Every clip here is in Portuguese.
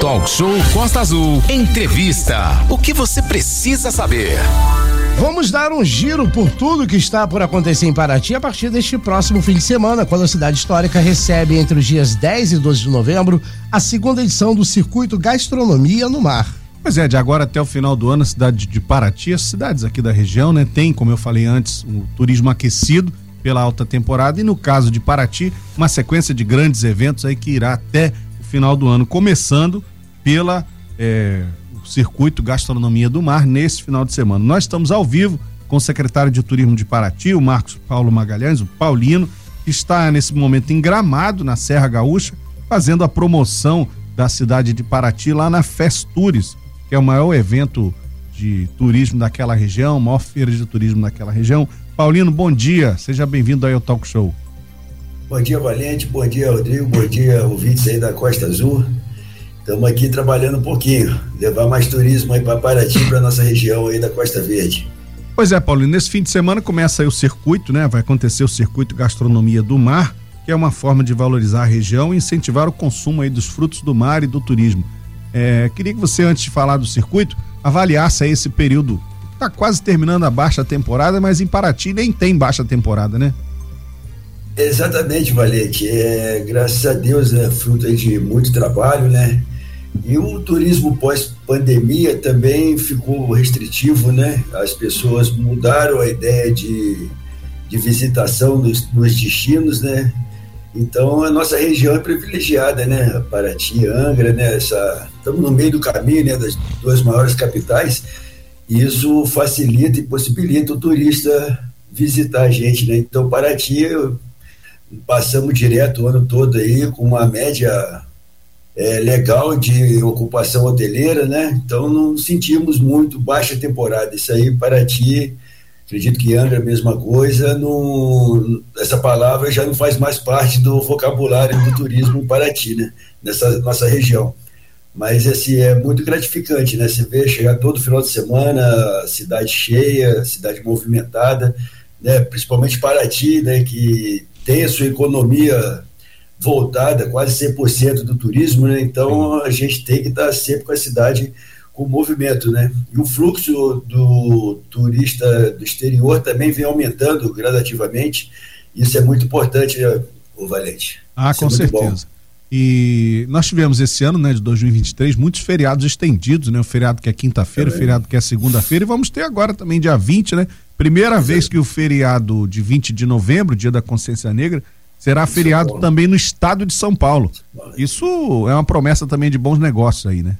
Talk Show Costa Azul. Entrevista. O que você precisa saber? Vamos dar um giro por tudo que está por acontecer em Paraty a partir deste próximo fim de semana, quando a cidade histórica recebe entre os dias 10 e 12 de novembro a segunda edição do Circuito Gastronomia no Mar. Pois é, de agora até o final do ano, a cidade de Paraty, as cidades aqui da região, né, tem, como eu falei antes, um turismo aquecido pela alta temporada e no caso de Paraty, uma sequência de grandes eventos aí que irá até o final do ano, começando pela é, o circuito Gastronomia do Mar nesse final de semana. Nós estamos ao vivo com o secretário de Turismo de Paraty, o Marcos Paulo Magalhães, o Paulino, que está nesse momento em Gramado, na Serra Gaúcha, fazendo a promoção da cidade de Paraty lá na Festures, que é o maior evento de turismo daquela região, maior feira de turismo daquela região. Paulino, bom dia, seja bem-vindo aí ao Talk Show. Bom dia, Valente, bom dia, Rodrigo, bom dia, ouvintes aí da Costa Azul. Estamos aqui trabalhando um pouquinho, levar mais turismo aí para Paraty, para nossa região aí da Costa Verde. Pois é, Paulo, nesse fim de semana começa aí o circuito, né? Vai acontecer o circuito Gastronomia do Mar, que é uma forma de valorizar a região e incentivar o consumo aí dos frutos do mar e do turismo. É, queria que você, antes de falar do circuito, avaliasse aí esse período. Tá quase terminando a baixa temporada, mas em Paraty nem tem baixa temporada, né? Exatamente, Valente. É, graças a Deus é fruto de muito trabalho, né? E o turismo pós-pandemia também ficou restritivo, né? As pessoas mudaram a ideia de, de visitação nos, nos destinos, né? Então a nossa região é privilegiada, né? Paraty, Angra, né? Essa, estamos no meio do caminho, né? Das duas maiores capitais. Isso facilita e possibilita o turista visitar a gente, né? Então Paraty passamos direto o ano todo aí com uma média é, legal de ocupação hoteleira, né? Então não sentimos muito baixa temporada. Isso aí, Paraty, acredito que Angra a mesma coisa. Não, essa palavra já não faz mais parte do vocabulário do turismo em Paraty, né? Nessa nossa região. Mas assim, é muito gratificante, né? Você vê chegar todo final de semana, cidade cheia, cidade movimentada, né? Principalmente Paraty, né? Que tem a sua economia voltada, quase 100% do turismo, né? Então a gente tem que estar sempre com a cidade com movimento, né? E o fluxo do turista do exterior também vem aumentando gradativamente. Isso é muito importante, né, o Valente. Ah, Isso com é certeza. E nós tivemos esse ano, né, de 2023, muitos feriados estendidos, né? O feriado que é quinta-feira, o feriado que é segunda-feira, e vamos ter agora também dia 20, né? Primeira vez que o feriado de 20 de novembro, dia da consciência negra, será feriado também no estado de São Paulo. Isso é uma promessa também de bons negócios aí, né?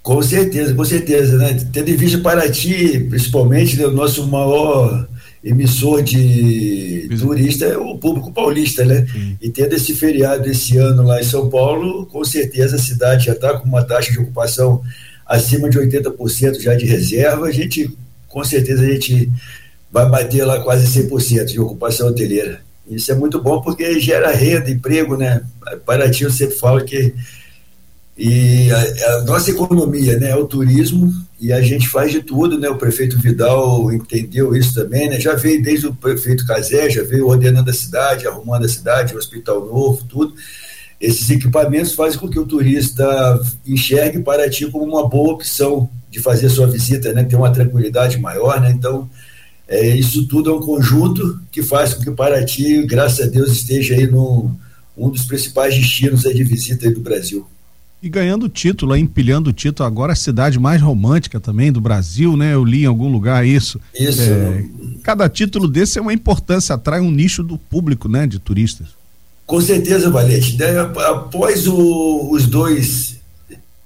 Com certeza, com certeza, né? Tendo em vista Paraty, principalmente, né, o nosso maior emissor de turista é o público paulista, né? Sim. E tendo esse feriado esse ano lá em São Paulo, com certeza a cidade já está com uma taxa de ocupação acima de 80% já de reserva, a gente, com certeza, a gente vai bater lá quase 100% de ocupação hoteleira. Isso é muito bom porque gera renda, emprego, né? Paraty eu sempre falo que e a, a, nossa economia né, é o turismo e a gente faz de tudo, né? O prefeito Vidal entendeu isso também, né? Já veio desde o prefeito Casé, já veio ordenando a cidade, arrumando a cidade, o hospital novo, tudo. Esses equipamentos fazem com que o turista enxergue Paraty como uma boa opção de fazer sua visita, né? Ter uma tranquilidade maior, né? Então, é, isso tudo é um conjunto que faz com que Paraty, graças a Deus, esteja aí no um dos principais destinos aí de visita do Brasil. E ganhando título, empilhando o título, agora a cidade mais romântica também do Brasil, né? Eu li em algum lugar isso. Isso. É, cada título desse é uma importância, atrai um nicho do público, né? De turistas. Com certeza, Valente. Após o, os dois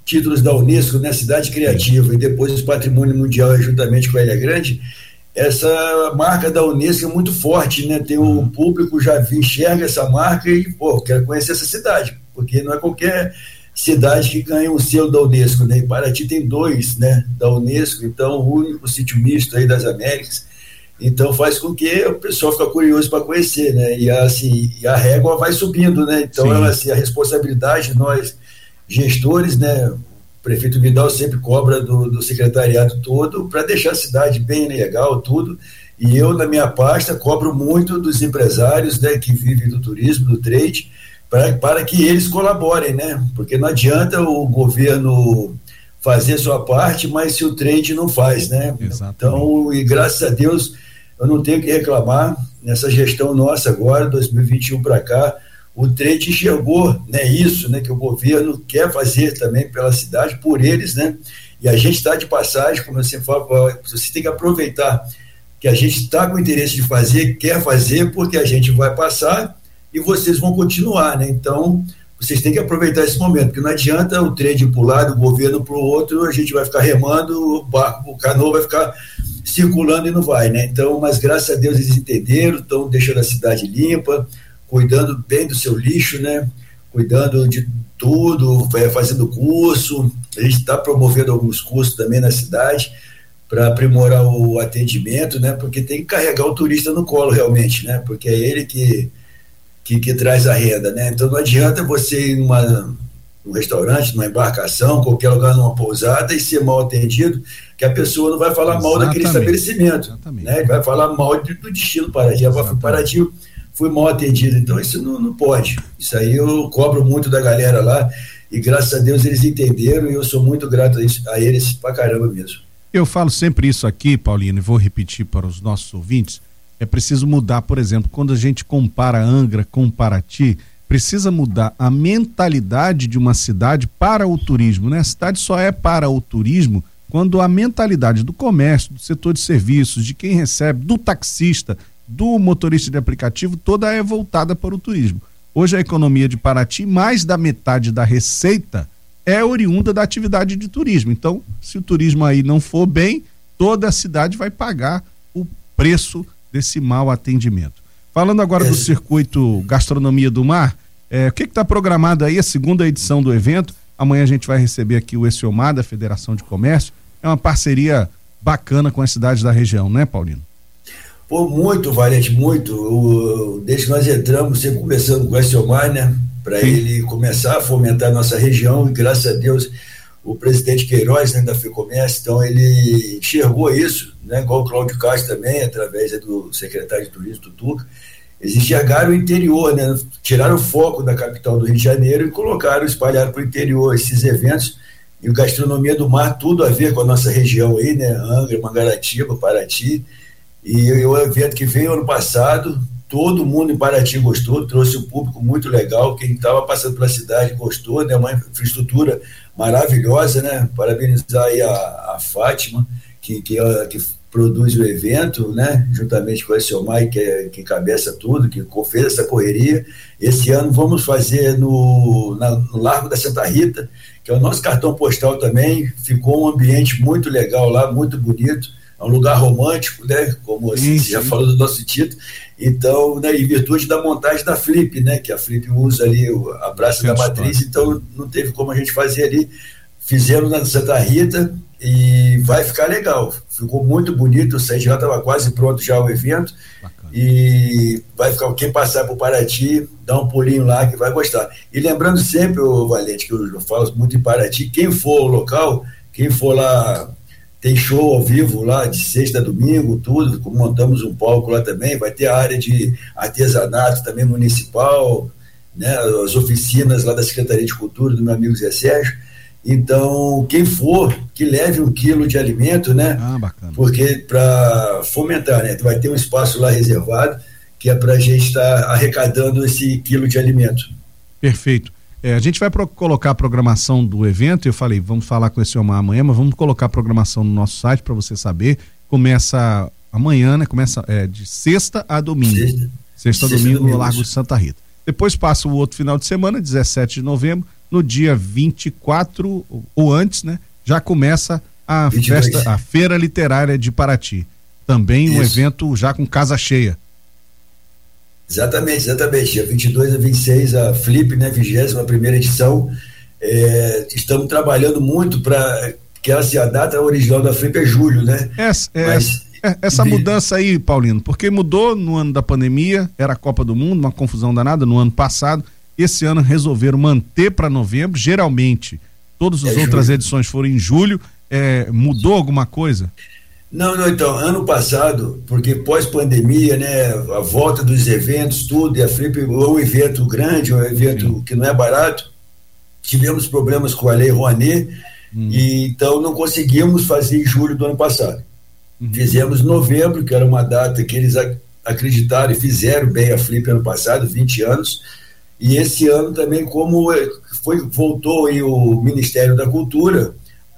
títulos da Unesco, né? Cidade Criativa e depois o Patrimônio Mundial, juntamente com a Ilha Grande, essa marca da Unesco é muito forte, né? Tem o público já enxerga essa marca e, pô, quero conhecer essa cidade, porque não é qualquer cidade que ganha um selo da Unesco, né? E Paraty tem dois, né, da Unesco, então o único sítio misto aí das Américas. Então faz com que o pessoal fica curioso para conhecer, né? E assim, a régua vai subindo, né? Então ela, assim, a responsabilidade de nós gestores, né, prefeito Vidal sempre cobra do, do secretariado todo para deixar a cidade bem legal, tudo. E eu, na minha pasta, cobro muito dos empresários né, que vivem do turismo, do trade, pra, para que eles colaborem, né? Porque não adianta o governo fazer sua parte, mas se o trade não faz, né? Exatamente. Então, e graças a Deus, eu não tenho que reclamar nessa gestão nossa agora, 2021 para cá, o trade enxergou, né, isso, né, que o governo quer fazer também pela cidade, por eles, né? E a gente está de passagem, como eu sempre falo, você tem que aproveitar que a gente está com interesse de fazer, quer fazer, porque a gente vai passar e vocês vão continuar, né? Então, vocês têm que aproveitar esse momento, porque não adianta o trade lado, o governo para o outro, a gente vai ficar remando, o barco, o canoa vai ficar circulando e não vai, né? Então, mas graças a Deus eles entenderam, estão deixando a cidade limpa, cuidando bem do seu lixo, né? Cuidando de tudo, fazendo curso, a gente está promovendo alguns cursos também na cidade para aprimorar o atendimento, né? Porque tem que carregar o turista no colo realmente, né? Porque é ele que que, que traz a renda, né? Então não adianta você ir numa, num restaurante, numa embarcação, qualquer lugar, numa pousada e ser mal atendido, que a pessoa não vai falar Exatamente. mal daquele estabelecimento, Exatamente. né? Vai falar mal do, do destino Paraty. Paraty foi mal atendido, então isso não, não pode. Isso aí eu cobro muito da galera lá e graças a Deus eles entenderam e eu sou muito grato a, isso, a eles pra caramba mesmo. Eu falo sempre isso aqui, Paulino, e vou repetir para os nossos ouvintes é preciso mudar, por exemplo, quando a gente compara Angra com Paraty, precisa mudar a mentalidade de uma cidade para o turismo, né? A cidade só é para o turismo quando a mentalidade do comércio, do setor de serviços, de quem recebe, do taxista, do motorista de aplicativo, toda é voltada para o turismo. Hoje a economia de Paraty, mais da metade da receita é oriunda da atividade de turismo. Então, se o turismo aí não for bem, toda a cidade vai pagar o preço desse mau atendimento. Falando agora do circuito Gastronomia do Mar, é, o que está programado aí, a segunda edição do evento? Amanhã a gente vai receber aqui o Essiomar, da Federação de Comércio. É uma parceria bacana com as cidades da região, né, Paulino? Pô, muito, Valente, muito. O, desde que nós entramos, sempre conversando com o Essiomar, né, para ele começar a fomentar a nossa região, e graças a Deus o presidente Queiroz, né, da FEComércio, então ele enxergou isso, né, igual o Cláudio Castro também, através do secretário de Turismo, Tutuca, eles enxergaram o interior, né, tiraram o foco da capital do Rio de Janeiro e colocaram, espalharam para o interior esses eventos, e o Gastronomia do Mar, tudo a ver com a nossa região aí, né, Angra, Mangaratiba, Paraty, e o evento que veio ano passado, todo mundo em Paraty gostou, trouxe um público muito legal, quem estava passando pela cidade gostou, né, uma infraestrutura maravilhosa, né? Parabenizar aí a, a Fátima, que, que, que produz o evento, né? Juntamente com a Selmai, que, é, que cabeça tudo, que fez essa correria. Esse ano vamos fazer no, na, no Largo da Santa Rita, que é o nosso cartão postal também. Ficou um ambiente muito legal lá, muito bonito. É um lugar romântico, né? Como assim, já falou do nosso título. Então, né, em virtude da montagem da Flip, né, que a Flip usa ali a Praça da Matriz, então não teve como a gente fazer ali. Fizemos na Santa Rita e vai ficar legal. Ficou muito bonito, o site já estava quase pronto já o evento. Bacana. E vai ficar, quem passar por Paraty, dá um pulinho lá que vai gostar. E lembrando sempre, o Valente, que eu falo muito em Paraty, quem for ao local, quem for lá tem show ao vivo lá de sexta a domingo, tudo. Montamos um palco lá também. Vai ter a área de artesanato também municipal, né? As oficinas lá da Secretaria de Cultura do meu amigo Zé Sérgio. Então, quem for, que leve um quilo de alimento, né? Ah, bacana. Porque para fomentar, né? Vai ter um espaço lá reservado que é para a gente estar tá arrecadando esse quilo de alimento. Perfeito. É, a gente vai pro, colocar a programação do evento. Eu falei, vamos falar com esse homem amanhã, mas vamos colocar a programação no nosso site para você saber. Começa amanhã, né? Começa é, de sexta a domingo. Sexta, sexta a domingo, domingo no Largo de Santa Rita. Depois passa o outro final de semana, 17 de novembro, no dia 24 ou antes, né? Já começa a 22. festa, a Feira Literária de Paraty. Também um Isso. evento já com casa cheia. Exatamente, exatamente. Dia 22 a 26, a Flip, né, 21 primeira edição. É, estamos trabalhando muito para que se a data original da Flip é julho, né? Essa, é, Mas, é, essa mudança aí, Paulino, porque mudou no ano da pandemia, era a Copa do Mundo, uma confusão danada no ano passado. Esse ano resolveram manter para novembro. Geralmente, todas as é outras julho. edições foram em julho. É, mudou alguma coisa? Não, não, então, ano passado, porque pós-pandemia, né, a volta dos eventos, tudo, e a Flip é um evento grande, um evento Sim. que não é barato, tivemos problemas com a Lei Rouanet, hum. e então não conseguimos fazer em julho do ano passado. Uhum. Fizemos novembro, que era uma data que eles acreditaram e fizeram bem a Flip ano passado, 20 anos, e esse ano também, como foi, voltou aí o Ministério da Cultura,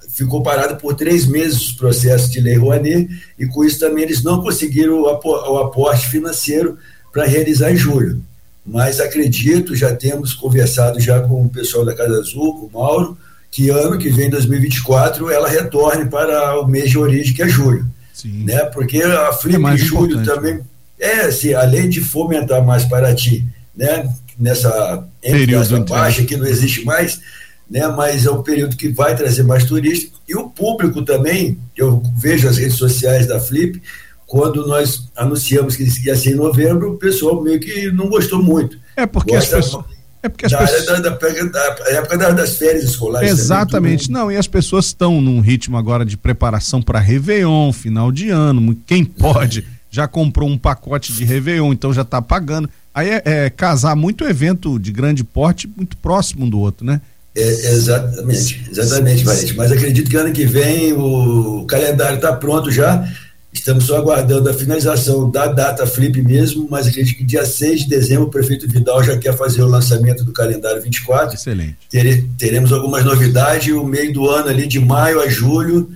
ficou parado por três meses o processo de lei Rouanet e com isso também eles não conseguiram o, o aporte financeiro para realizar em julho. Mas acredito, já temos conversado já com o pessoal da Casa Azul, com o Mauro, que ano que vem, 2024, ela retorne para o mês de origem, que é julho. Sim. Né? Porque a Flip é julho também, né? é assim, além de fomentar mais para ti, né? nessa, nessa baixa que não existe mais, né? Mas é um período que vai trazer mais turistas e o público também. Eu vejo as redes sociais da Flip quando nós anunciamos que ia ser em novembro, o pessoal meio que não gostou muito. É porque Gosta, as pessoas é porque as da pessoas... Da, da, da, época das férias escolares. Exatamente. Também, não, e as pessoas estão num ritmo agora de preparação para Réveillon, final de ano. Quem pode já comprou um pacote de Réveillon, então já está pagando. Aí é, é, casar muito evento de grande porte muito próximo um do outro, né? É, exatamente, exatamente, Valente. Mas acredito que ano que vem o calendário está pronto já. Estamos só aguardando a finalização da data flip mesmo, mas acredito que dia 6 de dezembro o prefeito Vidal já quer fazer o lançamento do calendário 24. Excelente. Tere, teremos algumas novidades, o meio do ano ali, de maio a julho,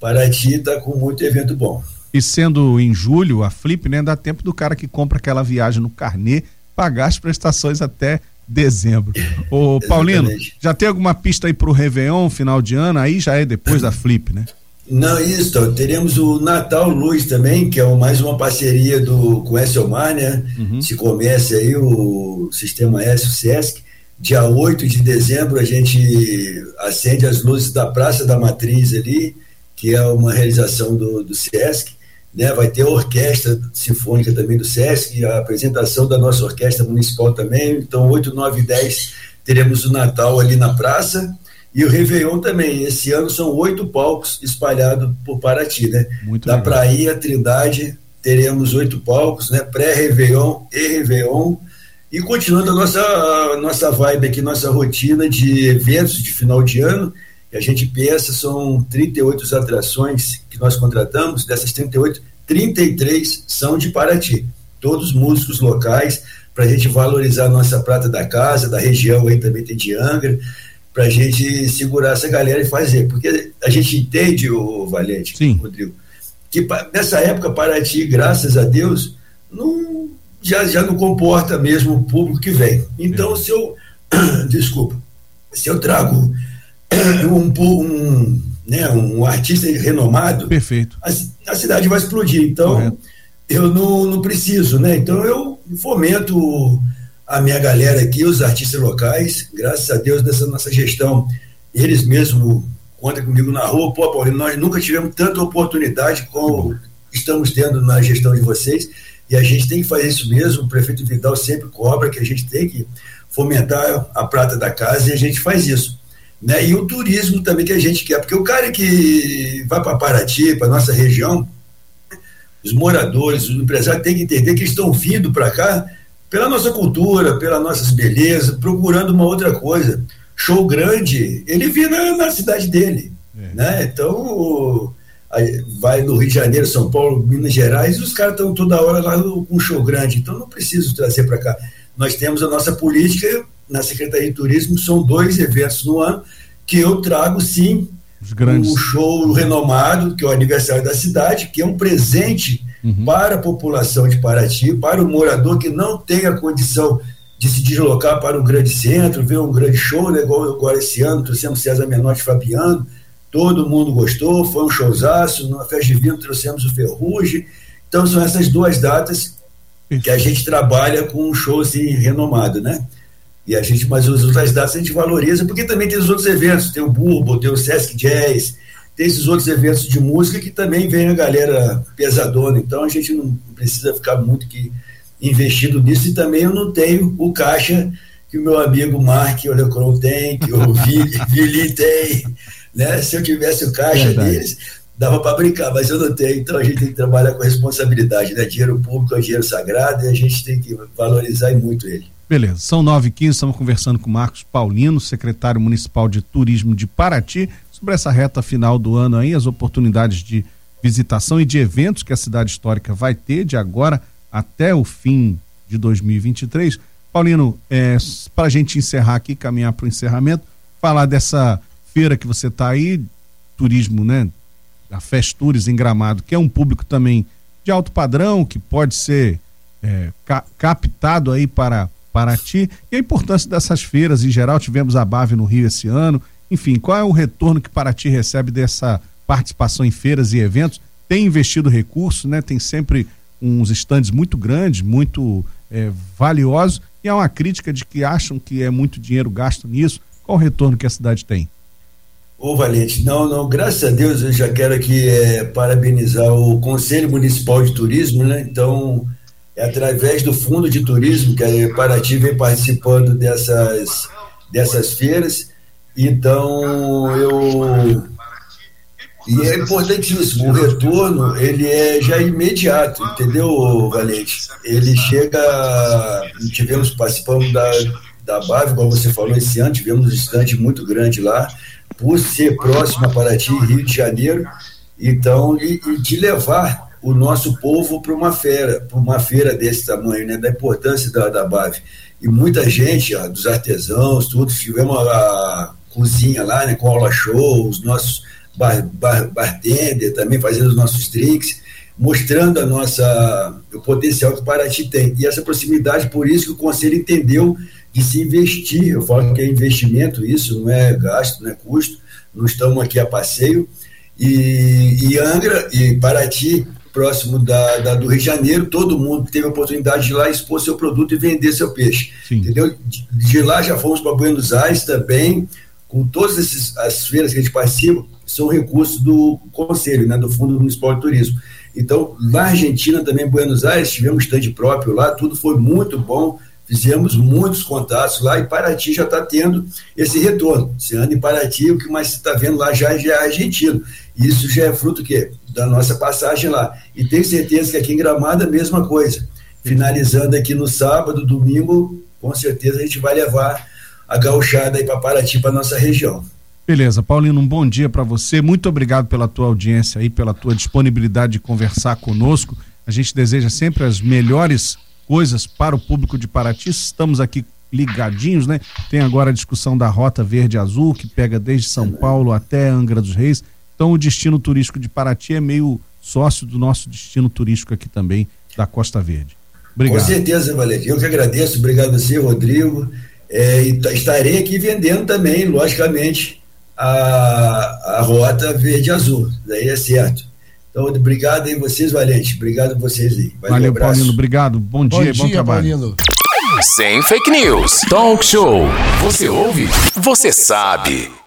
Paraty está com muito evento bom. E sendo em julho a flip, né, dá tempo do cara que compra aquela viagem no carnê pagar as prestações até dezembro. Ô, Paulino, já tem alguma pista aí pro Réveillon, final de ano? Aí já é depois da Flip, né? Não, isso, teremos o Natal Luz também, que é mais uma parceria do, com o Esselmar, né? Uhum. Se começa aí o Sistema S, o SESC. Dia 8 de dezembro a gente acende as luzes da Praça da Matriz ali, que é uma realização do, do SESC né? Vai ter a orquestra sinfônica também do SESC, a apresentação da nossa orquestra municipal também. Então, 8, 9 e 10 teremos o Natal ali na praça. E o Réveillon também. Esse ano são oito palcos espalhados por Paraty, né? Muito da legal. Praia Trindade teremos oito palcos, né? Pré-Réveillon e Réveillon. E continuando a nossa, a nossa vibe aqui, nossa rotina de eventos de final de ano, e a gente pensa, são 38 atrações que nós contratamos, dessas 38, 33 são de Paraty. Todos músicos locais, para a gente valorizar a nossa prata da casa, da região aí também tem de Angra, para a gente segurar essa galera e fazer. Porque a gente entende, o Valente, Sim. Rodrigo, que nessa época Paraty, graças a Deus, não, já, já não comporta mesmo o público que vem. Então, se eu. Desculpa. Se eu trago um, um, né, um artista renomado, Perfeito. A, a cidade vai explodir. Então, Correto. eu não, não preciso, né? Então, eu fomento a minha galera aqui, os artistas locais, graças a Deus, dessa nossa gestão, eles mesmos contam comigo na rua, pô, Paulinho, nós nunca tivemos tanta oportunidade como estamos tendo na gestão de vocês, e a gente tem que fazer isso mesmo, o prefeito Vidal sempre cobra que a gente tem que fomentar a prata da casa e a gente faz isso. Né? E o turismo também que a gente quer, porque o cara que vai para Paraty, para nossa região, os moradores, os empresários têm que entender que estão vindo para cá pela nossa cultura, pelas nossas belezas, procurando uma outra coisa. Show grande, ele vê na, cidade dele. É. Né? Então, vai no Rio de Janeiro, São Paulo, Minas Gerais, os caras estão toda hora lá com um show grande, então não preciso trazer para cá. Nós temos a nossa política na Secretaria de Turismo, são dois eventos no ano que eu trago sim um show renomado, que é o aniversário da cidade, que é um presente uhum. para a população de Paraty, para o morador que não tem a condição de se deslocar para um grande centro, ver um grande show, né, igual agora esse ano, trouxemos César Menotti Fabiano, todo mundo gostou, foi um showzaço, na festa de vinho trouxemos o Ferrugem, então são essas duas datas que a gente trabalha com um show assim, renomado, né? E a gente, mas as outras datas a gente valoriza, porque também tem os outros eventos, tem o Burbo, tem o Sesc Jazz, tem esses outros eventos de música que também vem a galera pesadona, então a gente não precisa ficar muito que investido nisso e também eu não tenho o caixa que o meu amigo Mark Olecron tem, que o Vili tem, né? Se eu tivesse o caixa Verdade. deles, dava para brincar, mas eu não tenho, então a gente tem que trabalhar com responsabilidade, né? Dinheiro público é dinheiro sagrado e a gente tem que valorizar muito ele. Beleza, são 9 e 15 estamos conversando com Marcos Paulino, secretário municipal de turismo de Paraty, sobre essa reta final do ano aí, as oportunidades de visitação e de eventos que a cidade histórica vai ter de agora até o fim de 2023. Paulino, é, para a gente encerrar aqui, caminhar para o encerramento, falar dessa feira que você está aí, turismo, né? A Festures em Gramado, que é um público também de alto padrão, que pode ser é, ca captado aí para para ti e a importância dessas feiras em geral. Tivemos a Bave no Rio esse ano. Enfim, qual é o retorno que Paraty recebe dessa participação em feiras e eventos? Tem investido recursos, né? Tem sempre uns estandes muito grandes, muito é, valiosos e há uma crítica de que acham que é muito dinheiro gasto nisso. Qual o retorno que a cidade tem? Ô Valente, não, não, graças a Deus eu já quero aqui é, parabenizar o Conselho Municipal de Turismo, né? Então, através do Fundo de Turismo que a Paraty vem participando dessas, dessas feiras. Então, eu. E é importantíssimo, o retorno, ele é já imediato, entendeu, Valente? Ele chega. Tivemos, participamos da, da BAV, como você falou, esse ano, tivemos um estande muito grande lá, por ser próximo a Paraty, Rio de Janeiro, então, e, e de levar o nosso povo para uma feira, para uma feira desse tamanho, né, da importância da, da BAV. E muita gente, ó, dos artesãos, tudo, tivemos a, cozinha lá, né, com aula show, os nossos bar, bar, bartender também fazendo os nossos drinks, mostrando a nossa, o potencial que o Paraty tem. E essa proximidade, por isso que o Conselho entendeu de se investir. Eu falo que é investimento, isso não é gasto, não é custo, não estamos aqui a passeio. E, e Angra e Paraty próximo da, da, do Rio de Janeiro, todo mundo teve a oportunidade de ir lá expor seu produto e vender seu peixe. Sim. Entendeu? De, de, lá já fomos para Buenos Aires também, com todas esses, as feiras que a gente participa, são recursos do Conselho, né, do Fundo Municipal de Turismo. Então, na Argentina também, Buenos Aires, tivemos stand próprio lá, tudo foi muito bom, fizemos muitos contatos lá e Paraty já está tendo esse retorno. Esse ano em Paraty, o que mais se está vendo lá já, já é argentino. Isso já é fruto quê? Da nossa passagem lá. E tenho certeza que aqui em Gramado é a mesma coisa. Finalizando aqui no sábado, domingo, com certeza a gente vai levar a gauchada aí para Paraty, para nossa região. Beleza, Paulino, um bom dia para você. Muito obrigado pela tua audiência aí, pela tua disponibilidade de conversar conosco. A gente deseja sempre as melhores coisas para o público de Paraty. Estamos aqui ligadinhos, né? Tem agora a discussão da Rota Verde Azul, que pega desde São Paulo até Angra dos Reis. Então o destino turístico de Paraty é meio sócio do nosso destino turístico aqui também, da Costa Verde. Obrigado. Com certeza, Valério. Eu que agradeço. Obrigado a você, Rodrigo. É, e estarei aqui vendendo também, logicamente, a, a Rota Verde Azul. Daí é certo. Então, obrigado aí vocês, Valente. Obrigado a vocês aí. Valeu, Valeu Paulino. Obrigado. Bom, bom dia, dia, bom trabalho. Paulino. Sem fake news. Talk show. Você ouve? Você sabe.